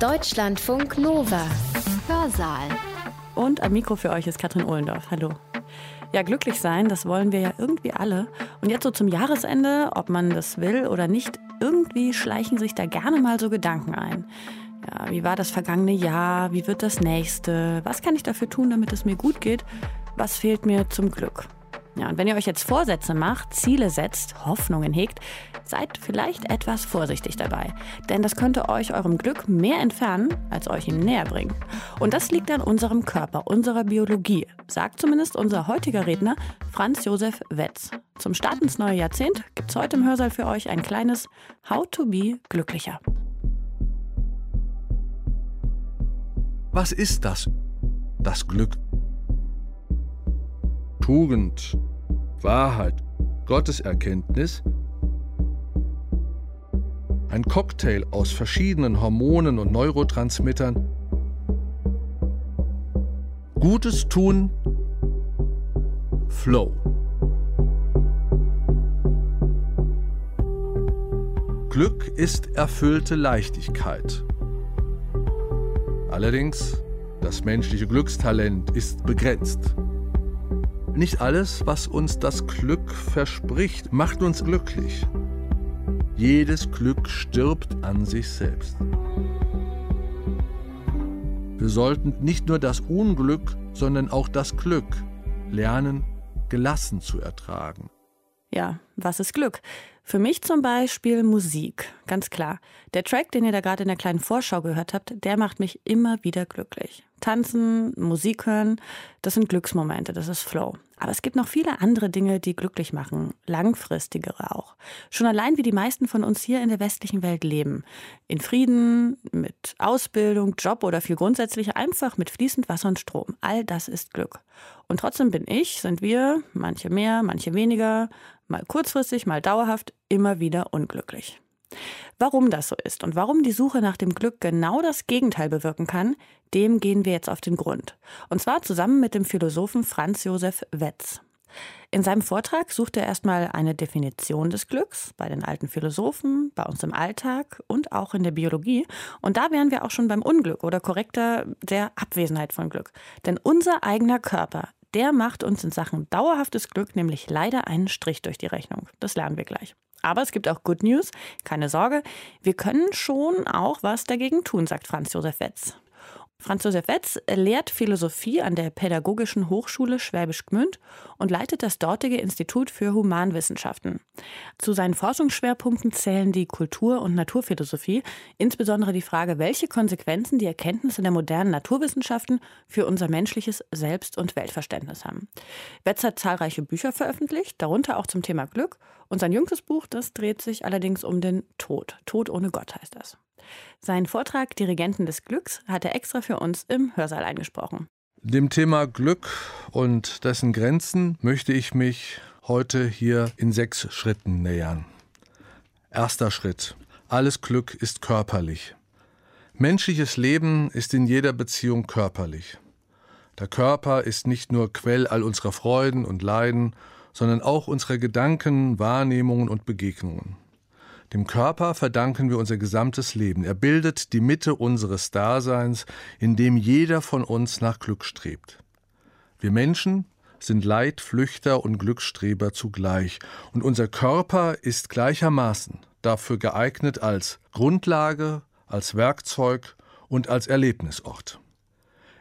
Deutschlandfunk Nova. Hörsaal. Und am Mikro für euch ist Katrin Ohlendorf. Hallo. Ja, glücklich sein, das wollen wir ja irgendwie alle. Und jetzt so zum Jahresende, ob man das will oder nicht, irgendwie schleichen sich da gerne mal so Gedanken ein. Ja, wie war das vergangene Jahr? Wie wird das nächste? Was kann ich dafür tun, damit es mir gut geht? Was fehlt mir zum Glück? Ja, und wenn ihr euch jetzt Vorsätze macht, Ziele setzt, Hoffnungen hegt, seid vielleicht etwas vorsichtig dabei. Denn das könnte euch eurem Glück mehr entfernen, als euch ihm näher bringen. Und das liegt an unserem Körper, unserer Biologie, sagt zumindest unser heutiger Redner Franz Josef Wetz. Zum Start ins neue Jahrzehnt gibt es heute im Hörsaal für euch ein kleines How to be glücklicher. Was ist das? Das Glück. Tugend, Wahrheit, Gotteserkenntnis. Ein Cocktail aus verschiedenen Hormonen und Neurotransmittern. Gutes tun, Flow. Glück ist erfüllte Leichtigkeit. Allerdings, das menschliche Glückstalent ist begrenzt. Nicht alles, was uns das Glück verspricht, macht uns glücklich. Jedes Glück stirbt an sich selbst. Wir sollten nicht nur das Unglück, sondern auch das Glück lernen, gelassen zu ertragen. Ja, was ist Glück? Für mich zum Beispiel Musik, ganz klar. Der Track, den ihr da gerade in der kleinen Vorschau gehört habt, der macht mich immer wieder glücklich. Tanzen, Musik hören, das sind Glücksmomente, das ist Flow. Aber es gibt noch viele andere Dinge, die glücklich machen, langfristigere auch. Schon allein wie die meisten von uns hier in der westlichen Welt leben. In Frieden, mit Ausbildung, Job oder viel grundsätzlich einfach mit fließend Wasser und Strom. All das ist Glück. Und trotzdem bin ich, sind wir, manche mehr, manche weniger, mal kurzfristig, mal dauerhaft, immer wieder unglücklich. Warum das so ist und warum die Suche nach dem Glück genau das Gegenteil bewirken kann, dem gehen wir jetzt auf den Grund. Und zwar zusammen mit dem Philosophen Franz Josef Wetz. In seinem Vortrag sucht er erstmal eine Definition des Glücks bei den alten Philosophen, bei uns im Alltag und auch in der Biologie. Und da wären wir auch schon beim Unglück oder korrekter der Abwesenheit von Glück. Denn unser eigener Körper, der macht uns in Sachen dauerhaftes Glück nämlich leider einen Strich durch die Rechnung. Das lernen wir gleich. Aber es gibt auch Good News, keine Sorge, wir können schon auch was dagegen tun, sagt Franz Josef Wetz. Franz Josef Wetz lehrt Philosophie an der Pädagogischen Hochschule Schwäbisch Gmünd und leitet das dortige Institut für Humanwissenschaften. Zu seinen Forschungsschwerpunkten zählen die Kultur- und Naturphilosophie, insbesondere die Frage, welche Konsequenzen die Erkenntnisse der modernen Naturwissenschaften für unser menschliches Selbst- und Weltverständnis haben. Wetz hat zahlreiche Bücher veröffentlicht, darunter auch zum Thema Glück. Und sein jüngstes Buch, das dreht sich allerdings um den Tod. Tod ohne Gott heißt das. Sein Vortrag Dirigenten des Glücks hat er extra für uns im Hörsaal eingesprochen. Dem Thema Glück und dessen Grenzen möchte ich mich heute hier in sechs Schritten nähern. Erster Schritt. Alles Glück ist körperlich. Menschliches Leben ist in jeder Beziehung körperlich. Der Körper ist nicht nur Quell all unserer Freuden und Leiden, sondern auch unserer Gedanken, Wahrnehmungen und Begegnungen. Dem Körper verdanken wir unser gesamtes Leben. Er bildet die Mitte unseres Daseins, in dem jeder von uns nach Glück strebt. Wir Menschen sind Leidflüchter und Glücksstreber zugleich, und unser Körper ist gleichermaßen dafür geeignet als Grundlage, als Werkzeug und als Erlebnisort.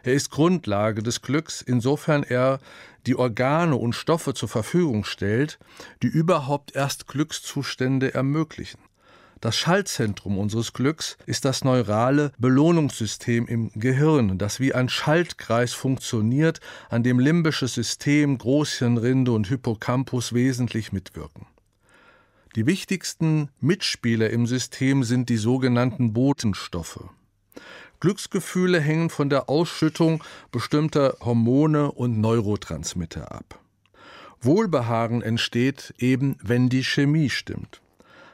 Er ist Grundlage des Glücks, insofern er die Organe und Stoffe zur Verfügung stellt, die überhaupt erst Glückszustände ermöglichen. Das Schaltzentrum unseres Glücks ist das neurale Belohnungssystem im Gehirn, das wie ein Schaltkreis funktioniert, an dem limbisches System, Großhirnrinde und Hippocampus wesentlich mitwirken. Die wichtigsten Mitspieler im System sind die sogenannten Botenstoffe. Glücksgefühle hängen von der Ausschüttung bestimmter Hormone und Neurotransmitter ab. Wohlbehagen entsteht eben, wenn die Chemie stimmt.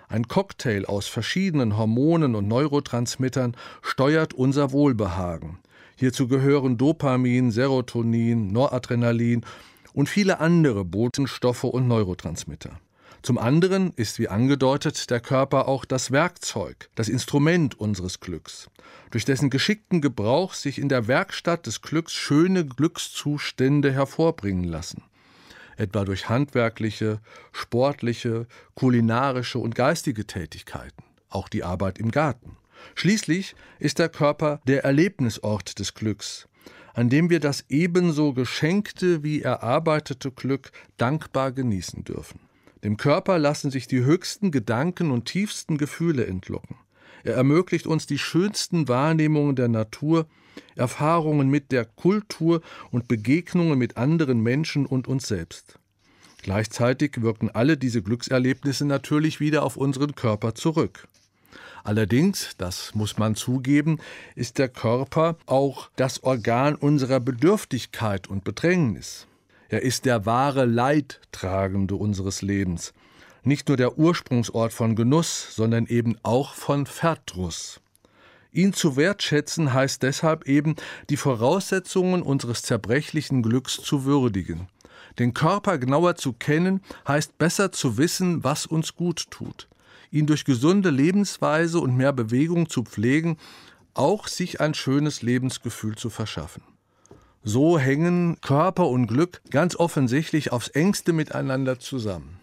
Ein Cocktail aus verschiedenen Hormonen und Neurotransmittern steuert unser Wohlbehagen. Hierzu gehören Dopamin, Serotonin, Noradrenalin und viele andere Botenstoffe und Neurotransmitter. Zum anderen ist, wie angedeutet, der Körper auch das Werkzeug, das Instrument unseres Glücks, durch dessen geschickten Gebrauch sich in der Werkstatt des Glücks schöne Glückszustände hervorbringen lassen, etwa durch handwerkliche, sportliche, kulinarische und geistige Tätigkeiten, auch die Arbeit im Garten. Schließlich ist der Körper der Erlebnisort des Glücks, an dem wir das ebenso geschenkte wie erarbeitete Glück dankbar genießen dürfen. Dem Körper lassen sich die höchsten Gedanken und tiefsten Gefühle entlocken. Er ermöglicht uns die schönsten Wahrnehmungen der Natur, Erfahrungen mit der Kultur und Begegnungen mit anderen Menschen und uns selbst. Gleichzeitig wirken alle diese Glückserlebnisse natürlich wieder auf unseren Körper zurück. Allerdings, das muss man zugeben, ist der Körper auch das Organ unserer Bedürftigkeit und Bedrängnis. Er ist der wahre Leidtragende unseres Lebens, nicht nur der Ursprungsort von Genuss, sondern eben auch von Verdruss. Ihn zu wertschätzen heißt deshalb eben, die Voraussetzungen unseres zerbrechlichen Glücks zu würdigen. Den Körper genauer zu kennen, heißt besser zu wissen, was uns gut tut. Ihn durch gesunde Lebensweise und mehr Bewegung zu pflegen, auch sich ein schönes Lebensgefühl zu verschaffen. So hängen Körper und Glück ganz offensichtlich aufs engste miteinander zusammen.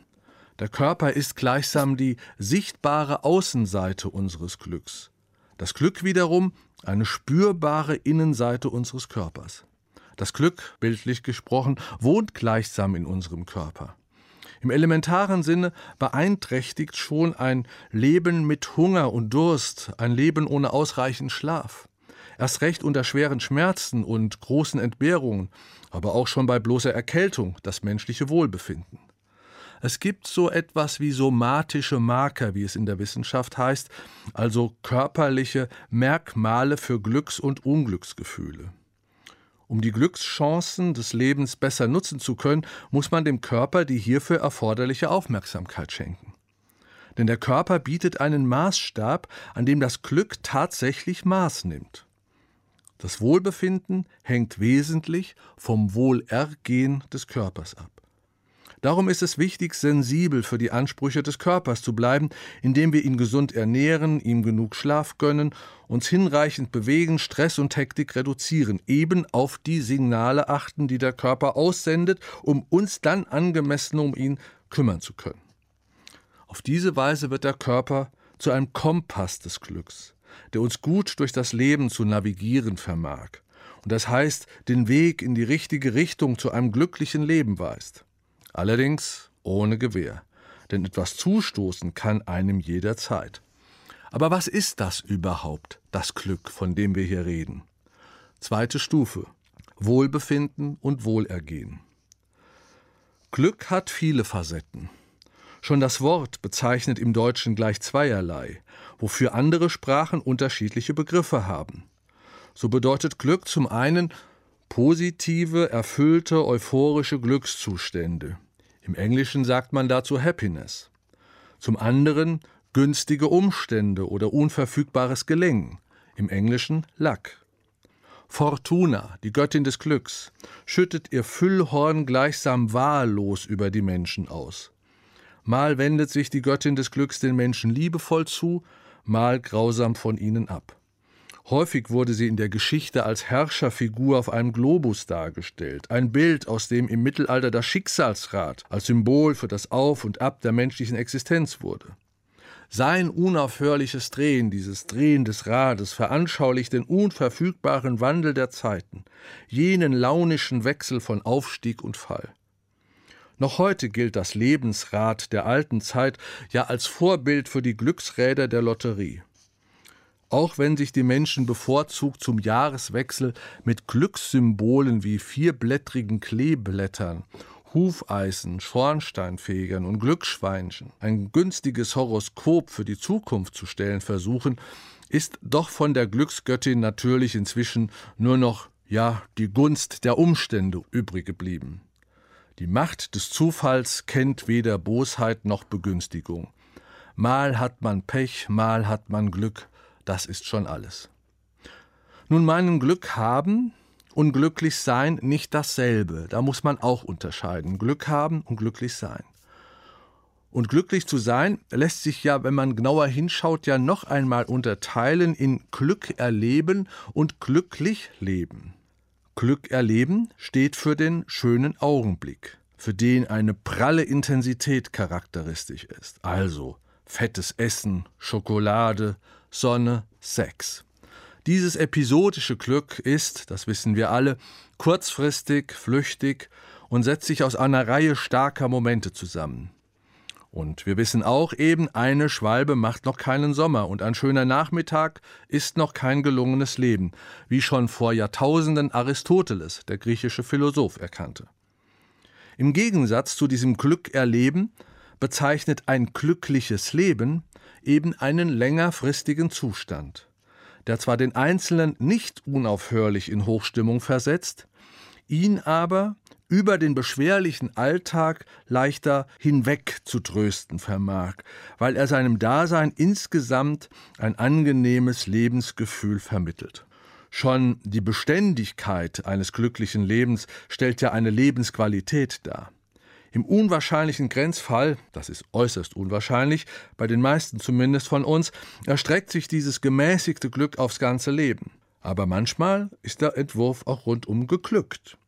Der Körper ist gleichsam die sichtbare Außenseite unseres Glücks. Das Glück wiederum eine spürbare Innenseite unseres Körpers. Das Glück, bildlich gesprochen, wohnt gleichsam in unserem Körper. Im elementaren Sinne beeinträchtigt schon ein Leben mit Hunger und Durst, ein Leben ohne ausreichend Schlaf erst recht unter schweren Schmerzen und großen Entbehrungen, aber auch schon bei bloßer Erkältung das menschliche Wohlbefinden. Es gibt so etwas wie somatische Marker, wie es in der Wissenschaft heißt, also körperliche Merkmale für Glücks- und Unglücksgefühle. Um die Glückschancen des Lebens besser nutzen zu können, muss man dem Körper die hierfür erforderliche Aufmerksamkeit schenken. Denn der Körper bietet einen Maßstab, an dem das Glück tatsächlich Maß nimmt. Das Wohlbefinden hängt wesentlich vom Wohlergehen des Körpers ab. Darum ist es wichtig, sensibel für die Ansprüche des Körpers zu bleiben, indem wir ihn gesund ernähren, ihm genug Schlaf gönnen, uns hinreichend bewegen, Stress und Hektik reduzieren, eben auf die Signale achten, die der Körper aussendet, um uns dann angemessen um ihn kümmern zu können. Auf diese Weise wird der Körper zu einem Kompass des Glücks der uns gut durch das Leben zu navigieren vermag. Und das heißt, den Weg in die richtige Richtung zu einem glücklichen Leben weist. Allerdings ohne Gewähr. Denn etwas zustoßen kann einem jederzeit. Aber was ist das überhaupt, das Glück, von dem wir hier reden? Zweite Stufe. Wohlbefinden und Wohlergehen. Glück hat viele Facetten. Schon das Wort bezeichnet im Deutschen gleich zweierlei wofür andere Sprachen unterschiedliche Begriffe haben. So bedeutet Glück zum einen positive, erfüllte, euphorische Glückszustände. Im Englischen sagt man dazu Happiness. Zum anderen günstige Umstände oder unverfügbares Gelingen. Im Englischen Luck. Fortuna, die Göttin des Glücks, schüttet ihr Füllhorn gleichsam wahllos über die Menschen aus. Mal wendet sich die Göttin des Glücks den Menschen liebevoll zu, mal grausam von ihnen ab. Häufig wurde sie in der Geschichte als Herrscherfigur auf einem Globus dargestellt, ein Bild, aus dem im Mittelalter das Schicksalsrad als Symbol für das Auf und Ab der menschlichen Existenz wurde. Sein unaufhörliches Drehen, dieses Drehen des Rades, veranschaulicht den unverfügbaren Wandel der Zeiten, jenen launischen Wechsel von Aufstieg und Fall. Noch heute gilt das Lebensrad der alten Zeit ja als Vorbild für die Glücksräder der Lotterie. Auch wenn sich die Menschen bevorzugt zum Jahreswechsel mit Glückssymbolen wie vierblättrigen Kleeblättern, Hufeisen, Schornsteinfegern und Glücksschweinchen ein günstiges Horoskop für die Zukunft zu stellen versuchen, ist doch von der Glücksgöttin natürlich inzwischen nur noch ja die Gunst der Umstände übrig geblieben. Die Macht des Zufalls kennt weder Bosheit noch Begünstigung. Mal hat man Pech, mal hat man Glück, das ist schon alles. Nun meinen Glück haben und glücklich sein nicht dasselbe, da muss man auch unterscheiden. Glück haben und glücklich sein. Und glücklich zu sein lässt sich ja, wenn man genauer hinschaut, ja noch einmal unterteilen in Glück erleben und glücklich leben. Glück erleben steht für den schönen Augenblick, für den eine pralle Intensität charakteristisch ist. Also fettes Essen, Schokolade, Sonne, Sex. Dieses episodische Glück ist, das wissen wir alle, kurzfristig, flüchtig und setzt sich aus einer Reihe starker Momente zusammen. Und wir wissen auch eben, eine Schwalbe macht noch keinen Sommer und ein schöner Nachmittag ist noch kein gelungenes Leben, wie schon vor Jahrtausenden Aristoteles, der griechische Philosoph, erkannte. Im Gegensatz zu diesem Glück erleben bezeichnet ein glückliches Leben eben einen längerfristigen Zustand, der zwar den Einzelnen nicht unaufhörlich in Hochstimmung versetzt, ihn aber über den beschwerlichen Alltag leichter hinweg zu trösten vermag, weil er seinem Dasein insgesamt ein angenehmes Lebensgefühl vermittelt. Schon die Beständigkeit eines glücklichen Lebens stellt ja eine Lebensqualität dar. Im unwahrscheinlichen Grenzfall, das ist äußerst unwahrscheinlich, bei den meisten zumindest von uns, erstreckt sich dieses gemäßigte Glück aufs ganze Leben. Aber manchmal ist der Entwurf auch rundum geglückt.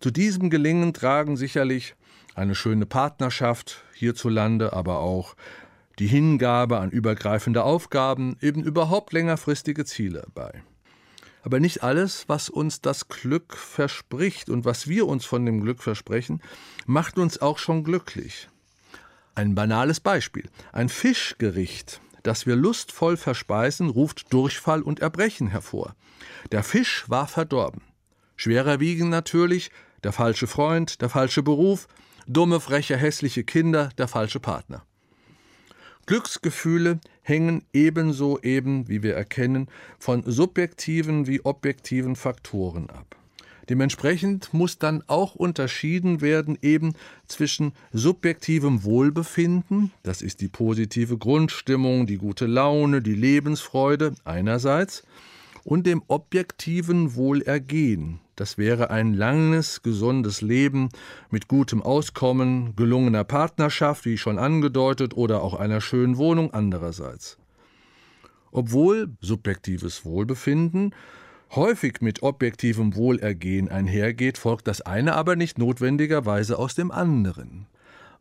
Zu diesem Gelingen tragen sicherlich eine schöne Partnerschaft hierzulande, aber auch die Hingabe an übergreifende Aufgaben, eben überhaupt längerfristige Ziele bei. Aber nicht alles, was uns das Glück verspricht und was wir uns von dem Glück versprechen, macht uns auch schon glücklich. Ein banales Beispiel. Ein Fischgericht, das wir lustvoll verspeisen, ruft Durchfall und Erbrechen hervor. Der Fisch war verdorben. Schwerer wiegen natürlich der falsche Freund, der falsche Beruf, dumme, freche, hässliche Kinder, der falsche Partner. Glücksgefühle hängen ebenso eben, wie wir erkennen, von subjektiven wie objektiven Faktoren ab. Dementsprechend muss dann auch unterschieden werden eben zwischen subjektivem Wohlbefinden, das ist die positive Grundstimmung, die gute Laune, die Lebensfreude einerseits, und dem objektiven Wohlergehen. Das wäre ein langes, gesundes Leben mit gutem Auskommen, gelungener Partnerschaft, wie schon angedeutet, oder auch einer schönen Wohnung andererseits. Obwohl subjektives Wohlbefinden häufig mit objektivem Wohlergehen einhergeht, folgt das eine aber nicht notwendigerweise aus dem anderen.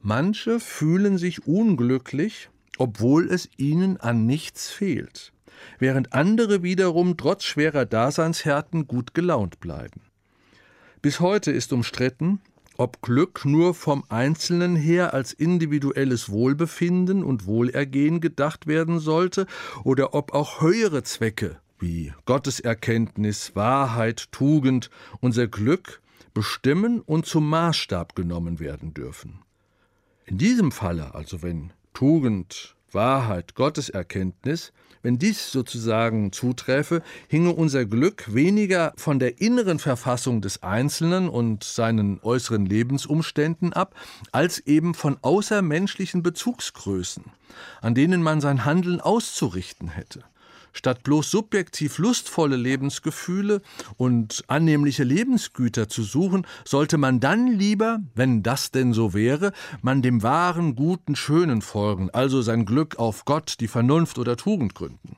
Manche fühlen sich unglücklich, obwohl es ihnen an nichts fehlt während andere wiederum trotz schwerer Daseinshärten gut gelaunt bleiben. Bis heute ist umstritten, ob Glück nur vom Einzelnen her als individuelles Wohlbefinden und Wohlergehen gedacht werden sollte oder ob auch höhere Zwecke wie Gotteserkenntnis, Wahrheit, Tugend unser Glück bestimmen und zum Maßstab genommen werden dürfen. In diesem Falle, also wenn Tugend, Wahrheit, Gotteserkenntnis wenn dies sozusagen zuträfe, hinge unser Glück weniger von der inneren Verfassung des Einzelnen und seinen äußeren Lebensumständen ab, als eben von außermenschlichen Bezugsgrößen, an denen man sein Handeln auszurichten hätte. Statt bloß subjektiv lustvolle Lebensgefühle und annehmliche Lebensgüter zu suchen, sollte man dann lieber, wenn das denn so wäre, man dem wahren, guten, schönen folgen, also sein Glück auf Gott, die Vernunft oder Tugend gründen.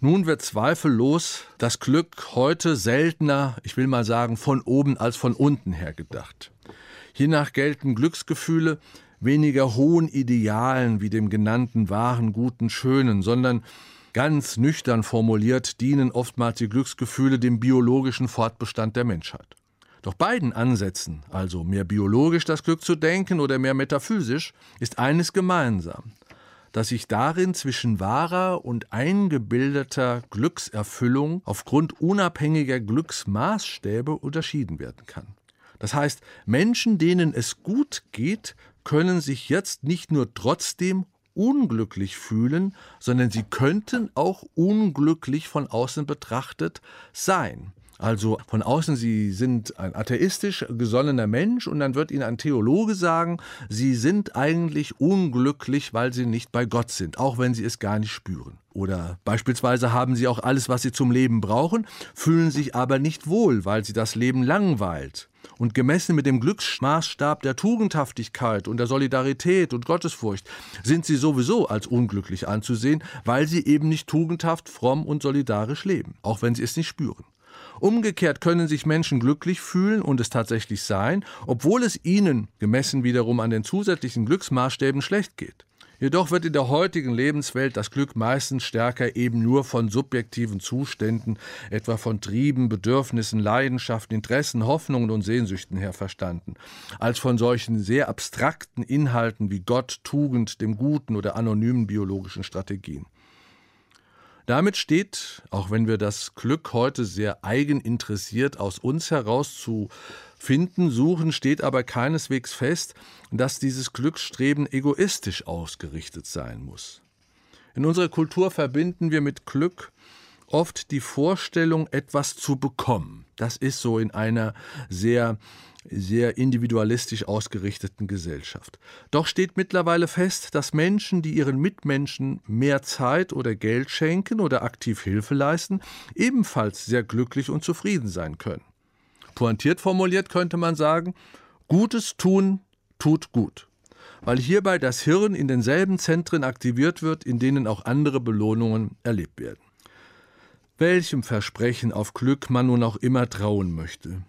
Nun wird zweifellos das Glück heute seltener, ich will mal sagen, von oben als von unten her gedacht. Hiernach gelten Glücksgefühle weniger hohen Idealen wie dem genannten wahren, guten, schönen, sondern Ganz nüchtern formuliert dienen oftmals die Glücksgefühle dem biologischen Fortbestand der Menschheit. Doch beiden Ansätzen, also mehr biologisch das Glück zu denken oder mehr metaphysisch, ist eines gemeinsam, dass sich darin zwischen wahrer und eingebildeter Glückserfüllung aufgrund unabhängiger Glücksmaßstäbe unterschieden werden kann. Das heißt, Menschen, denen es gut geht, können sich jetzt nicht nur trotzdem unglücklich fühlen, sondern sie könnten auch unglücklich von außen betrachtet sein. Also von außen, Sie sind ein atheistisch gesonnener Mensch und dann wird Ihnen ein Theologe sagen, Sie sind eigentlich unglücklich, weil Sie nicht bei Gott sind, auch wenn Sie es gar nicht spüren. Oder beispielsweise haben Sie auch alles, was Sie zum Leben brauchen, fühlen sich aber nicht wohl, weil Sie das Leben langweilt. Und gemessen mit dem Glücksmaßstab der Tugendhaftigkeit und der Solidarität und Gottesfurcht sind sie sowieso als unglücklich anzusehen, weil sie eben nicht tugendhaft, fromm und solidarisch leben, auch wenn sie es nicht spüren. Umgekehrt können sich Menschen glücklich fühlen und es tatsächlich sein, obwohl es ihnen, gemessen wiederum an den zusätzlichen Glücksmaßstäben, schlecht geht. Jedoch wird in der heutigen Lebenswelt das Glück meistens stärker eben nur von subjektiven Zuständen, etwa von Trieben, Bedürfnissen, Leidenschaften, Interessen, Hoffnungen und Sehnsüchten her verstanden, als von solchen sehr abstrakten Inhalten wie Gott, Tugend, dem Guten oder anonymen biologischen Strategien. Damit steht, auch wenn wir das Glück heute sehr eigeninteressiert aus uns heraus zu finden, suchen, steht aber keineswegs fest, dass dieses Glücksstreben egoistisch ausgerichtet sein muss. In unserer Kultur verbinden wir mit Glück oft die Vorstellung, etwas zu bekommen. Das ist so in einer sehr sehr individualistisch ausgerichteten Gesellschaft. Doch steht mittlerweile fest, dass Menschen, die ihren Mitmenschen mehr Zeit oder Geld schenken oder aktiv Hilfe leisten, ebenfalls sehr glücklich und zufrieden sein können. Pointiert formuliert könnte man sagen, Gutes tun tut gut, weil hierbei das Hirn in denselben Zentren aktiviert wird, in denen auch andere Belohnungen erlebt werden. Welchem Versprechen auf Glück man nun auch immer trauen möchte.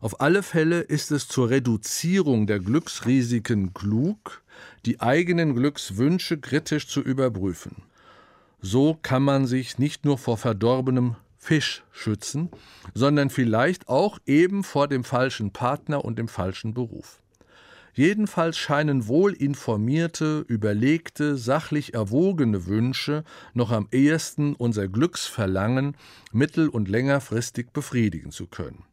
Auf alle Fälle ist es zur Reduzierung der Glücksrisiken klug, die eigenen Glückswünsche kritisch zu überprüfen. So kann man sich nicht nur vor verdorbenem Fisch schützen, sondern vielleicht auch eben vor dem falschen Partner und dem falschen Beruf. Jedenfalls scheinen wohl informierte, überlegte, sachlich erwogene Wünsche noch am ehesten unser Glücksverlangen mittel- und längerfristig befriedigen zu können.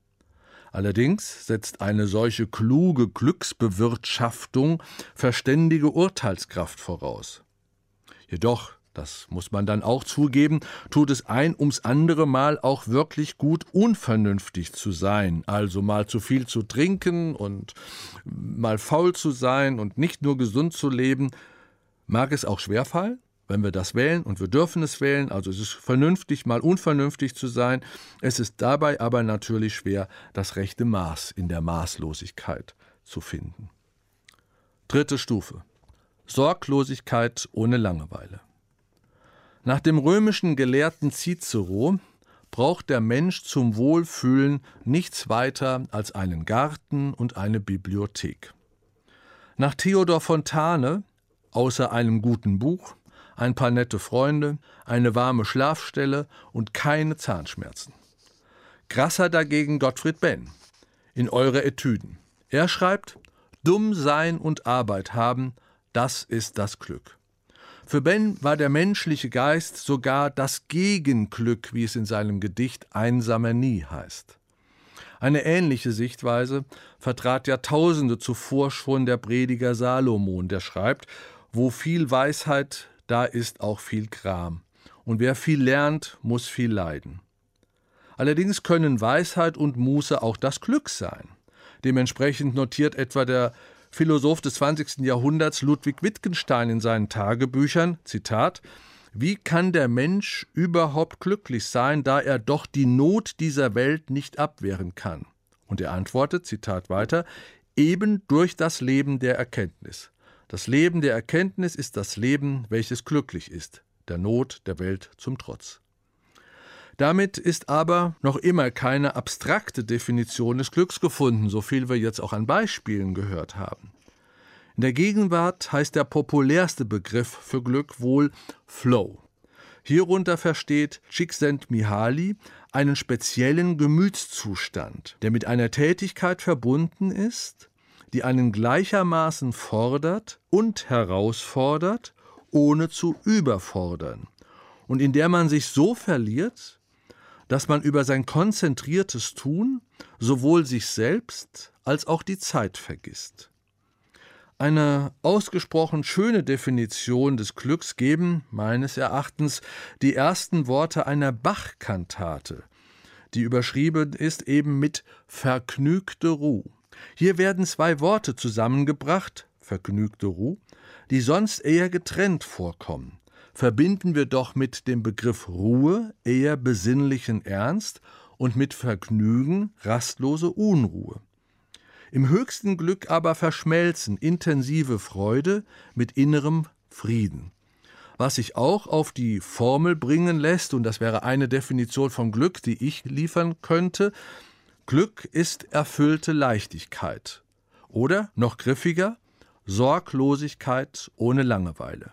Allerdings setzt eine solche kluge Glücksbewirtschaftung verständige Urteilskraft voraus. Jedoch, das muss man dann auch zugeben, tut es ein ums andere Mal auch wirklich gut, unvernünftig zu sein, also mal zu viel zu trinken und mal faul zu sein und nicht nur gesund zu leben. Mag es auch schwerfallen? Wenn wir das wählen, und wir dürfen es wählen, also es ist vernünftig, mal unvernünftig zu sein, es ist dabei aber natürlich schwer, das rechte Maß in der Maßlosigkeit zu finden. Dritte Stufe. Sorglosigkeit ohne Langeweile. Nach dem römischen Gelehrten Cicero braucht der Mensch zum Wohlfühlen nichts weiter als einen Garten und eine Bibliothek. Nach Theodor Fontane, außer einem guten Buch, ein paar nette Freunde, eine warme Schlafstelle und keine Zahnschmerzen. Krasser dagegen Gottfried Benn in Eure Etüden. Er schreibt, Dumm sein und Arbeit haben, das ist das Glück. Für Ben war der menschliche Geist sogar das Gegenglück, wie es in seinem Gedicht Einsamer nie heißt. Eine ähnliche Sichtweise vertrat Jahrtausende zuvor schon der Prediger Salomon, der schreibt, wo viel Weisheit, da ist auch viel Kram. Und wer viel lernt, muss viel leiden. Allerdings können Weisheit und Muße auch das Glück sein. Dementsprechend notiert etwa der Philosoph des 20. Jahrhunderts Ludwig Wittgenstein in seinen Tagebüchern, Zitat, wie kann der Mensch überhaupt glücklich sein, da er doch die Not dieser Welt nicht abwehren kann? Und er antwortet, Zitat weiter, eben durch das Leben der Erkenntnis. Das Leben der Erkenntnis ist das Leben, welches glücklich ist, der Not der Welt zum Trotz. Damit ist aber noch immer keine abstrakte Definition des Glücks gefunden, so viel wir jetzt auch an Beispielen gehört haben. In der Gegenwart heißt der populärste Begriff für Glück wohl Flow. Hierunter versteht Csikszentmihalyi einen speziellen Gemütszustand, der mit einer Tätigkeit verbunden ist, die einen gleichermaßen fordert und herausfordert, ohne zu überfordern, und in der man sich so verliert, dass man über sein konzentriertes Tun sowohl sich selbst als auch die Zeit vergisst. Eine ausgesprochen schöne Definition des Glücks geben, meines Erachtens, die ersten Worte einer Bach-Kantate, die überschrieben ist eben mit vergnügte Ruh. Hier werden zwei Worte zusammengebracht, vergnügte Ruh, die sonst eher getrennt vorkommen. Verbinden wir doch mit dem Begriff Ruhe eher besinnlichen Ernst und mit Vergnügen rastlose Unruhe. Im höchsten Glück aber verschmelzen intensive Freude mit innerem Frieden. Was sich auch auf die Formel bringen lässt, und das wäre eine Definition von Glück, die ich liefern könnte, Glück ist erfüllte Leichtigkeit. Oder, noch griffiger, Sorglosigkeit ohne Langeweile.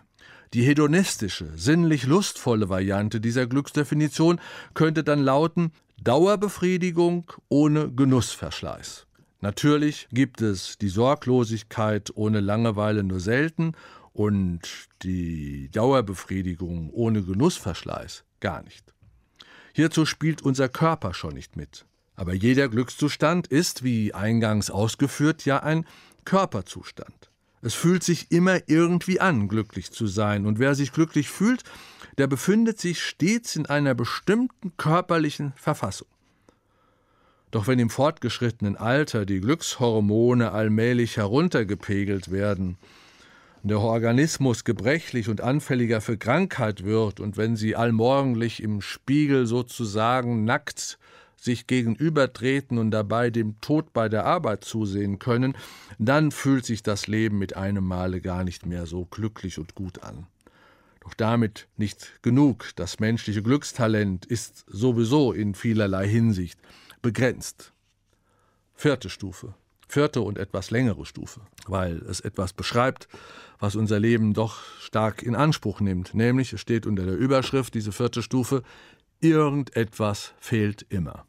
Die hedonistische, sinnlich lustvolle Variante dieser Glücksdefinition könnte dann lauten Dauerbefriedigung ohne Genussverschleiß. Natürlich gibt es die Sorglosigkeit ohne Langeweile nur selten und die Dauerbefriedigung ohne Genussverschleiß gar nicht. Hierzu spielt unser Körper schon nicht mit. Aber jeder Glückszustand ist, wie eingangs ausgeführt, ja ein Körperzustand. Es fühlt sich immer irgendwie an, glücklich zu sein, und wer sich glücklich fühlt, der befindet sich stets in einer bestimmten körperlichen Verfassung. Doch wenn im fortgeschrittenen Alter die Glückshormone allmählich heruntergepegelt werden, der Organismus gebrechlich und anfälliger für Krankheit wird und wenn sie allmorgendlich im Spiegel sozusagen nackt sich gegenübertreten und dabei dem Tod bei der Arbeit zusehen können, dann fühlt sich das Leben mit einem Male gar nicht mehr so glücklich und gut an. Doch damit nicht genug. Das menschliche Glückstalent ist sowieso in vielerlei Hinsicht begrenzt. Vierte Stufe. Vierte und etwas längere Stufe, weil es etwas beschreibt, was unser Leben doch stark in Anspruch nimmt. Nämlich, es steht unter der Überschrift, diese vierte Stufe, irgendetwas fehlt immer.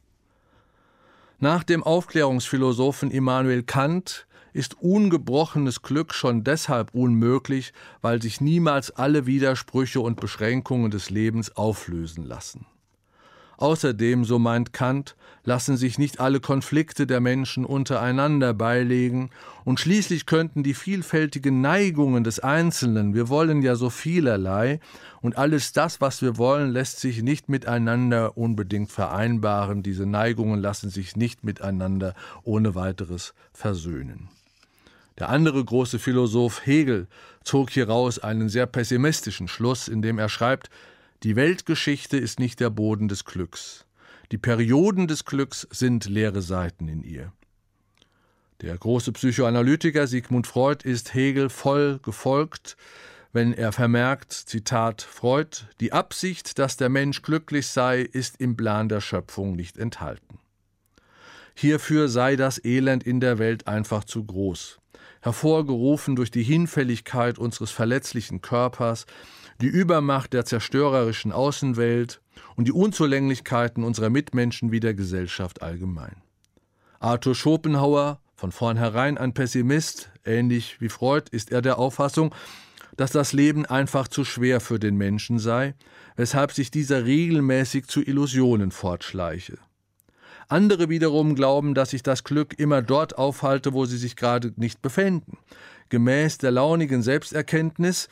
Nach dem Aufklärungsphilosophen Immanuel Kant ist ungebrochenes Glück schon deshalb unmöglich, weil sich niemals alle Widersprüche und Beschränkungen des Lebens auflösen lassen. Außerdem, so meint Kant, lassen sich nicht alle Konflikte der Menschen untereinander beilegen, und schließlich könnten die vielfältigen Neigungen des Einzelnen, wir wollen ja so vielerlei, und alles das, was wir wollen, lässt sich nicht miteinander unbedingt vereinbaren, diese Neigungen lassen sich nicht miteinander ohne weiteres versöhnen. Der andere große Philosoph Hegel zog hieraus einen sehr pessimistischen Schluss, indem er schreibt, die Weltgeschichte ist nicht der Boden des Glücks. Die Perioden des Glücks sind leere Seiten in ihr. Der große Psychoanalytiker Sigmund Freud ist Hegel voll gefolgt, wenn er vermerkt, Zitat Freud, die Absicht, dass der Mensch glücklich sei, ist im Plan der Schöpfung nicht enthalten. Hierfür sei das Elend in der Welt einfach zu groß, hervorgerufen durch die Hinfälligkeit unseres verletzlichen Körpers, die Übermacht der zerstörerischen Außenwelt und die Unzulänglichkeiten unserer Mitmenschen wie der Gesellschaft allgemein. Arthur Schopenhauer, von vornherein ein Pessimist, ähnlich wie Freud, ist er der Auffassung, dass das Leben einfach zu schwer für den Menschen sei, weshalb sich dieser regelmäßig zu Illusionen fortschleiche. Andere wiederum glauben, dass sich das Glück immer dort aufhalte, wo sie sich gerade nicht befänden. Gemäß der launigen Selbsterkenntnis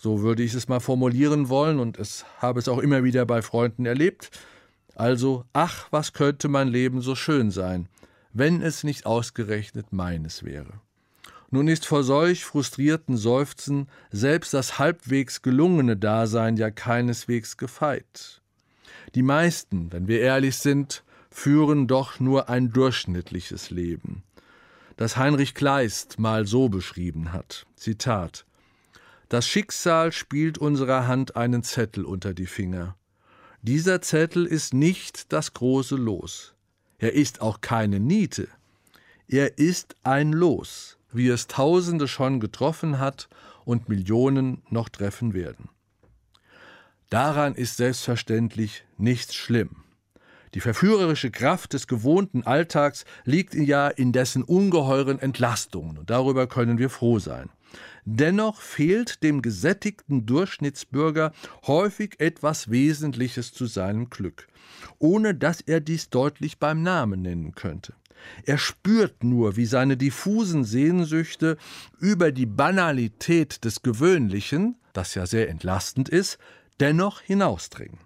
so würde ich es mal formulieren wollen und es habe es auch immer wieder bei Freunden erlebt. Also, ach, was könnte mein Leben so schön sein, wenn es nicht ausgerechnet meines wäre. Nun ist vor solch frustrierten Seufzen selbst das halbwegs gelungene Dasein ja keineswegs gefeit. Die meisten, wenn wir ehrlich sind, führen doch nur ein durchschnittliches Leben, das Heinrich Kleist mal so beschrieben hat. Zitat das Schicksal spielt unserer Hand einen Zettel unter die Finger. Dieser Zettel ist nicht das große Los. Er ist auch keine Niete. Er ist ein Los, wie es Tausende schon getroffen hat und Millionen noch treffen werden. Daran ist selbstverständlich nichts schlimm. Die verführerische Kraft des gewohnten Alltags liegt ja in dessen ungeheuren Entlastungen, und darüber können wir froh sein. Dennoch fehlt dem gesättigten Durchschnittsbürger häufig etwas Wesentliches zu seinem Glück, ohne dass er dies deutlich beim Namen nennen könnte. Er spürt nur, wie seine diffusen Sehnsüchte über die Banalität des Gewöhnlichen, das ja sehr entlastend ist, dennoch hinausdringen.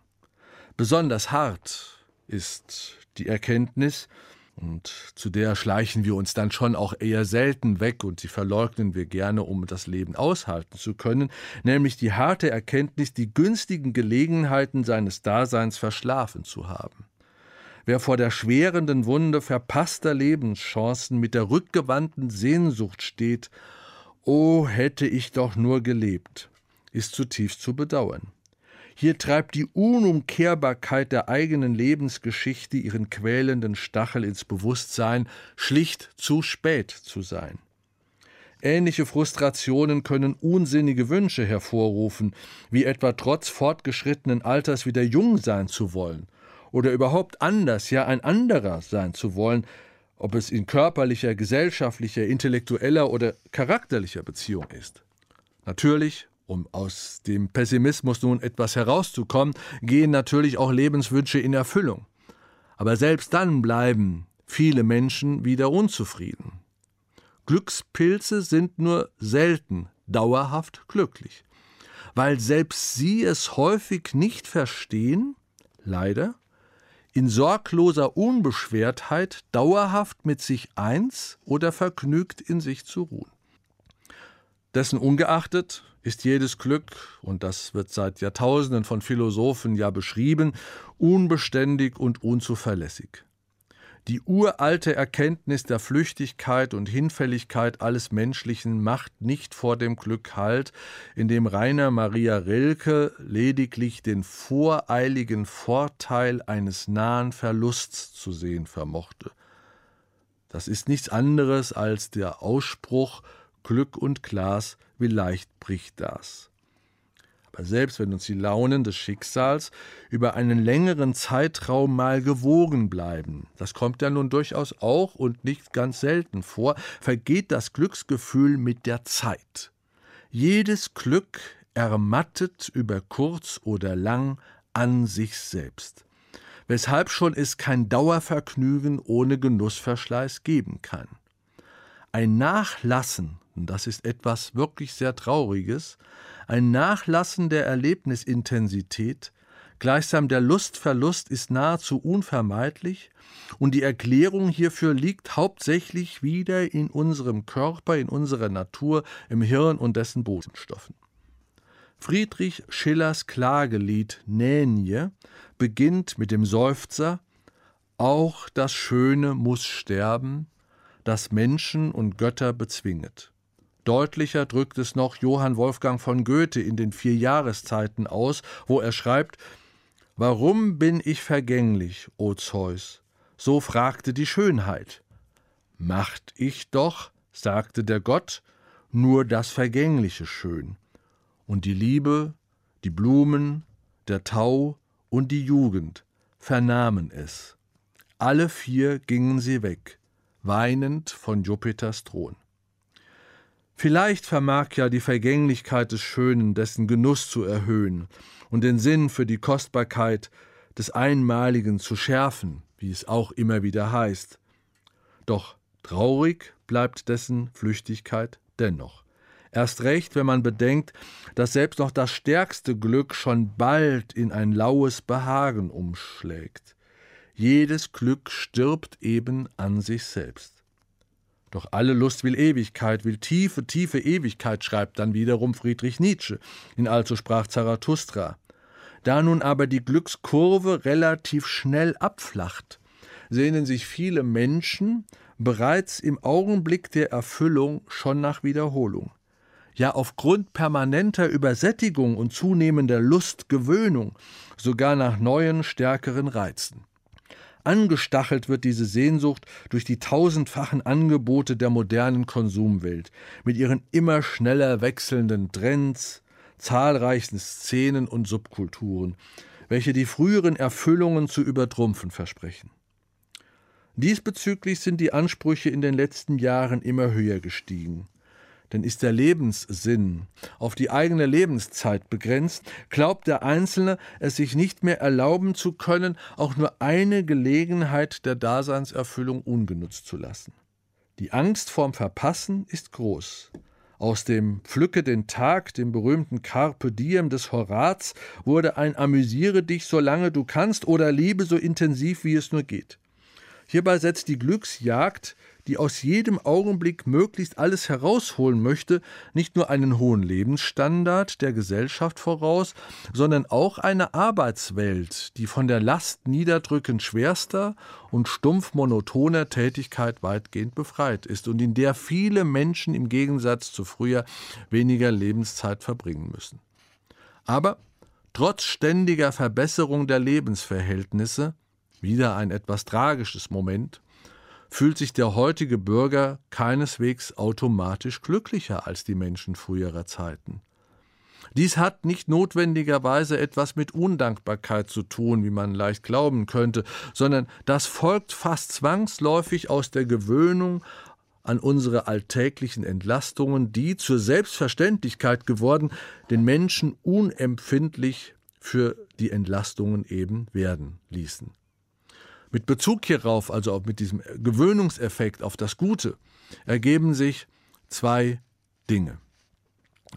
Besonders hart ist die Erkenntnis, und zu der schleichen wir uns dann schon auch eher selten weg und sie verleugnen wir gerne, um das Leben aushalten zu können, nämlich die harte Erkenntnis, die günstigen Gelegenheiten seines Daseins verschlafen zu haben. Wer vor der schwerenden Wunde verpasster Lebenschancen mit der rückgewandten Sehnsucht steht, oh, hätte ich doch nur gelebt, ist zutiefst zu bedauern. Hier treibt die Unumkehrbarkeit der eigenen Lebensgeschichte ihren quälenden Stachel ins Bewusstsein, schlicht zu spät zu sein. Ähnliche Frustrationen können unsinnige Wünsche hervorrufen, wie etwa trotz fortgeschrittenen Alters wieder jung sein zu wollen oder überhaupt anders, ja ein anderer sein zu wollen, ob es in körperlicher, gesellschaftlicher, intellektueller oder charakterlicher Beziehung ist. Natürlich um aus dem Pessimismus nun etwas herauszukommen, gehen natürlich auch Lebenswünsche in Erfüllung. Aber selbst dann bleiben viele Menschen wieder unzufrieden. Glückspilze sind nur selten dauerhaft glücklich, weil selbst sie es häufig nicht verstehen, leider, in sorgloser Unbeschwertheit dauerhaft mit sich eins oder vergnügt in sich zu ruhen. Dessen ungeachtet ist jedes Glück, und das wird seit Jahrtausenden von Philosophen ja beschrieben, unbeständig und unzuverlässig. Die uralte Erkenntnis der Flüchtigkeit und Hinfälligkeit alles Menschlichen macht nicht vor dem Glück Halt, indem Rainer Maria Rilke lediglich den voreiligen Vorteil eines nahen Verlusts zu sehen vermochte. Das ist nichts anderes als der Ausspruch Glück und Glas, wie leicht bricht das. Aber selbst wenn uns die Launen des Schicksals über einen längeren Zeitraum mal gewogen bleiben, das kommt ja nun durchaus auch und nicht ganz selten vor, vergeht das Glücksgefühl mit der Zeit. Jedes Glück ermattet über kurz oder lang an sich selbst, weshalb schon es kein Dauervergnügen ohne Genussverschleiß geben kann. Ein Nachlassen das ist etwas wirklich sehr Trauriges, ein Nachlassen der Erlebnisintensität, gleichsam der Lustverlust ist nahezu unvermeidlich, und die Erklärung hierfür liegt hauptsächlich wieder in unserem Körper, in unserer Natur, im Hirn und dessen Bodenstoffen. Friedrich Schillers Klagelied Nänie beginnt mit dem Seufzer Auch das Schöne muss sterben, das Menschen und Götter bezwinget. Deutlicher drückt es noch Johann Wolfgang von Goethe in den vier Jahreszeiten aus, wo er schreibt Warum bin ich vergänglich, o Zeus? So fragte die Schönheit. Macht ich doch, sagte der Gott, nur das Vergängliche schön. Und die Liebe, die Blumen, der Tau und die Jugend vernahmen es. Alle vier gingen sie weg, weinend von Jupiters Thron. Vielleicht vermag ja die Vergänglichkeit des Schönen dessen Genuss zu erhöhen und den Sinn für die Kostbarkeit des Einmaligen zu schärfen, wie es auch immer wieder heißt. Doch traurig bleibt dessen Flüchtigkeit dennoch. Erst recht, wenn man bedenkt, dass selbst noch das stärkste Glück schon bald in ein laues Behagen umschlägt. Jedes Glück stirbt eben an sich selbst. Doch alle Lust will Ewigkeit, will tiefe, tiefe Ewigkeit, schreibt dann wiederum Friedrich Nietzsche, in Also sprach Zarathustra. Da nun aber die Glückskurve relativ schnell abflacht, sehnen sich viele Menschen bereits im Augenblick der Erfüllung schon nach Wiederholung. Ja, aufgrund permanenter Übersättigung und zunehmender Lustgewöhnung sogar nach neuen, stärkeren Reizen. Angestachelt wird diese Sehnsucht durch die tausendfachen Angebote der modernen Konsumwelt mit ihren immer schneller wechselnden Trends, zahlreichen Szenen und Subkulturen, welche die früheren Erfüllungen zu übertrumpfen versprechen. Diesbezüglich sind die Ansprüche in den letzten Jahren immer höher gestiegen denn ist der Lebenssinn auf die eigene Lebenszeit begrenzt, glaubt der Einzelne, es sich nicht mehr erlauben zu können, auch nur eine Gelegenheit der Daseinserfüllung ungenutzt zu lassen. Die Angst vorm Verpassen ist groß. Aus dem Pflücke den Tag, dem berühmten Carpe Diem des Horaz, wurde ein Amüsiere dich, solange du kannst, oder liebe so intensiv, wie es nur geht. Hierbei setzt die Glücksjagd, die aus jedem Augenblick möglichst alles herausholen möchte, nicht nur einen hohen Lebensstandard der Gesellschaft voraus, sondern auch eine Arbeitswelt, die von der Last niederdrückend schwerster und stumpf monotoner Tätigkeit weitgehend befreit ist und in der viele Menschen im Gegensatz zu früher weniger Lebenszeit verbringen müssen. Aber trotz ständiger Verbesserung der Lebensverhältnisse wieder ein etwas tragisches Moment, fühlt sich der heutige Bürger keineswegs automatisch glücklicher als die Menschen früherer Zeiten. Dies hat nicht notwendigerweise etwas mit Undankbarkeit zu tun, wie man leicht glauben könnte, sondern das folgt fast zwangsläufig aus der Gewöhnung an unsere alltäglichen Entlastungen, die zur Selbstverständlichkeit geworden den Menschen unempfindlich für die Entlastungen eben werden ließen. Mit Bezug hierauf, also auch mit diesem Gewöhnungseffekt auf das Gute, ergeben sich zwei Dinge.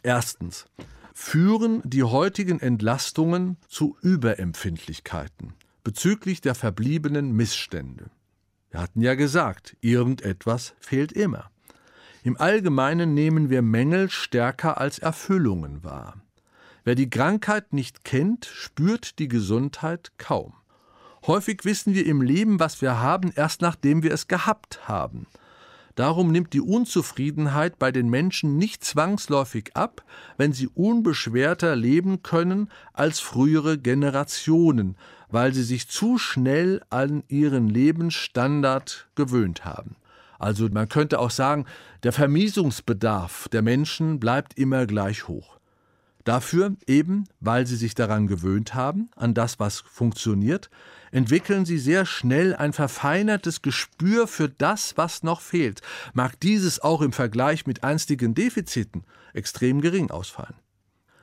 Erstens führen die heutigen Entlastungen zu Überempfindlichkeiten bezüglich der verbliebenen Missstände. Wir hatten ja gesagt, irgendetwas fehlt immer. Im Allgemeinen nehmen wir Mängel stärker als Erfüllungen wahr. Wer die Krankheit nicht kennt, spürt die Gesundheit kaum. Häufig wissen wir im Leben, was wir haben, erst nachdem wir es gehabt haben. Darum nimmt die Unzufriedenheit bei den Menschen nicht zwangsläufig ab, wenn sie unbeschwerter leben können als frühere Generationen, weil sie sich zu schnell an ihren Lebensstandard gewöhnt haben. Also man könnte auch sagen, der Vermiesungsbedarf der Menschen bleibt immer gleich hoch. Dafür eben, weil sie sich daran gewöhnt haben, an das, was funktioniert, entwickeln sie sehr schnell ein verfeinertes Gespür für das, was noch fehlt. Mag dieses auch im Vergleich mit einstigen Defiziten extrem gering ausfallen.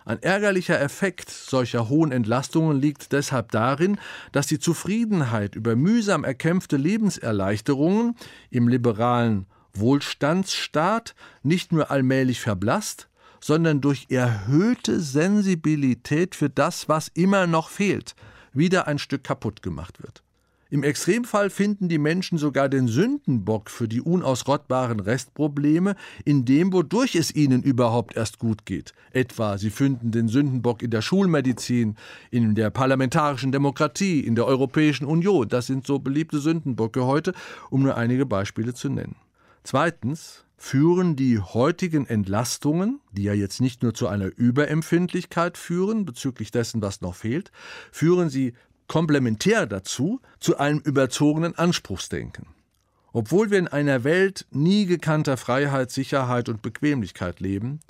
Ein ärgerlicher Effekt solcher hohen Entlastungen liegt deshalb darin, dass die Zufriedenheit über mühsam erkämpfte Lebenserleichterungen im liberalen Wohlstandsstaat nicht nur allmählich verblasst, sondern durch erhöhte Sensibilität für das, was immer noch fehlt, wieder ein Stück kaputt gemacht wird. Im Extremfall finden die Menschen sogar den Sündenbock für die unausrottbaren Restprobleme in dem, wodurch es ihnen überhaupt erst gut geht. Etwa, sie finden den Sündenbock in der Schulmedizin, in der parlamentarischen Demokratie, in der Europäischen Union. Das sind so beliebte Sündenbocke heute, um nur einige Beispiele zu nennen. Zweitens, führen die heutigen Entlastungen, die ja jetzt nicht nur zu einer Überempfindlichkeit führen bezüglich dessen, was noch fehlt, führen sie komplementär dazu zu einem überzogenen Anspruchsdenken. Obwohl wir in einer Welt nie gekannter Freiheit, Sicherheit und Bequemlichkeit leben,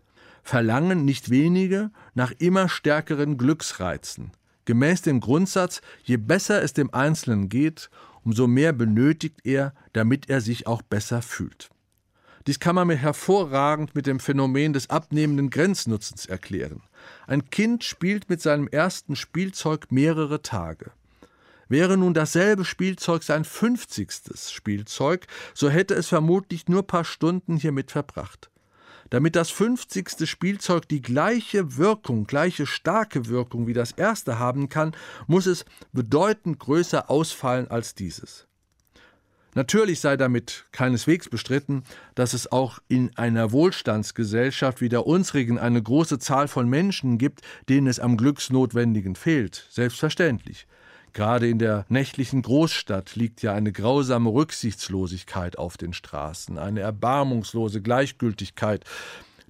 verlangen nicht wenige nach immer stärkeren Glücksreizen, gemäß dem Grundsatz, je besser es dem Einzelnen geht, umso mehr benötigt er, damit er sich auch besser fühlt. Dies kann man mir hervorragend mit dem Phänomen des abnehmenden Grenznutzens erklären. Ein Kind spielt mit seinem ersten Spielzeug mehrere Tage. Wäre nun dasselbe Spielzeug sein fünfzigstes Spielzeug, so hätte es vermutlich nur paar Stunden hiermit verbracht. Damit das fünfzigste Spielzeug die gleiche Wirkung, gleiche starke Wirkung wie das erste haben kann, muss es bedeutend größer ausfallen als dieses. Natürlich sei damit keineswegs bestritten, dass es auch in einer Wohlstandsgesellschaft wie der unsrigen eine große Zahl von Menschen gibt, denen es am Glücksnotwendigen fehlt. Selbstverständlich. Gerade in der nächtlichen Großstadt liegt ja eine grausame Rücksichtslosigkeit auf den Straßen, eine erbarmungslose Gleichgültigkeit,